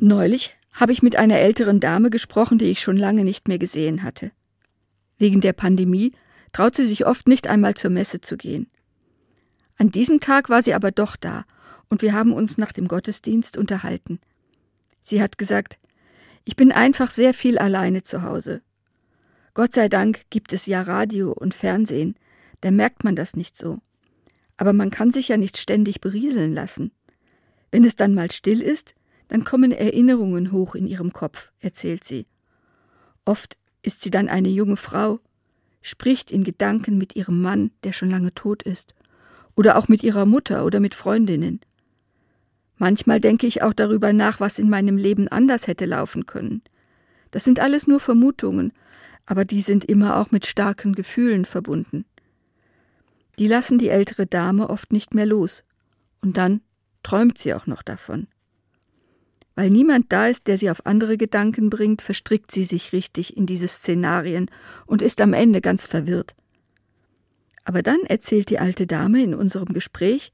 Neulich habe ich mit einer älteren Dame gesprochen, die ich schon lange nicht mehr gesehen hatte. Wegen der Pandemie traut sie sich oft nicht einmal zur Messe zu gehen. An diesem Tag war sie aber doch da, und wir haben uns nach dem Gottesdienst unterhalten. Sie hat gesagt, ich bin einfach sehr viel alleine zu Hause. Gott sei Dank gibt es ja Radio und Fernsehen, da merkt man das nicht so. Aber man kann sich ja nicht ständig berieseln lassen. Wenn es dann mal still ist, dann kommen Erinnerungen hoch in ihrem Kopf, erzählt sie. Oft ist sie dann eine junge Frau, spricht in Gedanken mit ihrem Mann, der schon lange tot ist, oder auch mit ihrer Mutter oder mit Freundinnen. Manchmal denke ich auch darüber nach, was in meinem Leben anders hätte laufen können. Das sind alles nur Vermutungen, aber die sind immer auch mit starken Gefühlen verbunden. Die lassen die ältere Dame oft nicht mehr los, und dann träumt sie auch noch davon. Weil niemand da ist, der sie auf andere Gedanken bringt, verstrickt sie sich richtig in diese Szenarien und ist am Ende ganz verwirrt. Aber dann erzählt die alte Dame in unserem Gespräch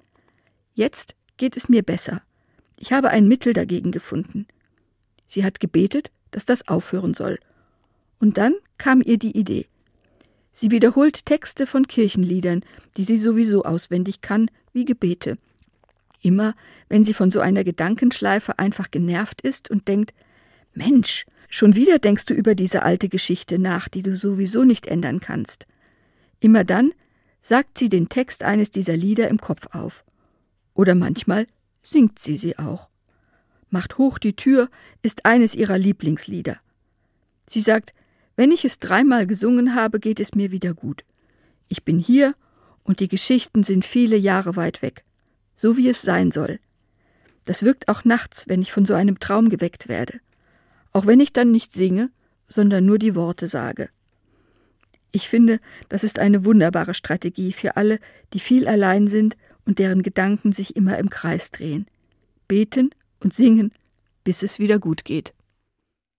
Jetzt geht es mir besser. Ich habe ein Mittel dagegen gefunden. Sie hat gebetet, dass das aufhören soll. Und dann kam ihr die Idee. Sie wiederholt Texte von Kirchenliedern, die sie sowieso auswendig kann, wie Gebete, Immer, wenn sie von so einer Gedankenschleife einfach genervt ist und denkt, Mensch, schon wieder denkst du über diese alte Geschichte nach, die du sowieso nicht ändern kannst. Immer dann sagt sie den Text eines dieser Lieder im Kopf auf. Oder manchmal singt sie sie auch. Macht hoch die Tür ist eines ihrer Lieblingslieder. Sie sagt, wenn ich es dreimal gesungen habe, geht es mir wieder gut. Ich bin hier und die Geschichten sind viele Jahre weit weg so wie es sein soll. Das wirkt auch nachts, wenn ich von so einem Traum geweckt werde, auch wenn ich dann nicht singe, sondern nur die Worte sage. Ich finde, das ist eine wunderbare Strategie für alle, die viel allein sind und deren Gedanken sich immer im Kreis drehen. Beten und singen, bis es wieder gut geht.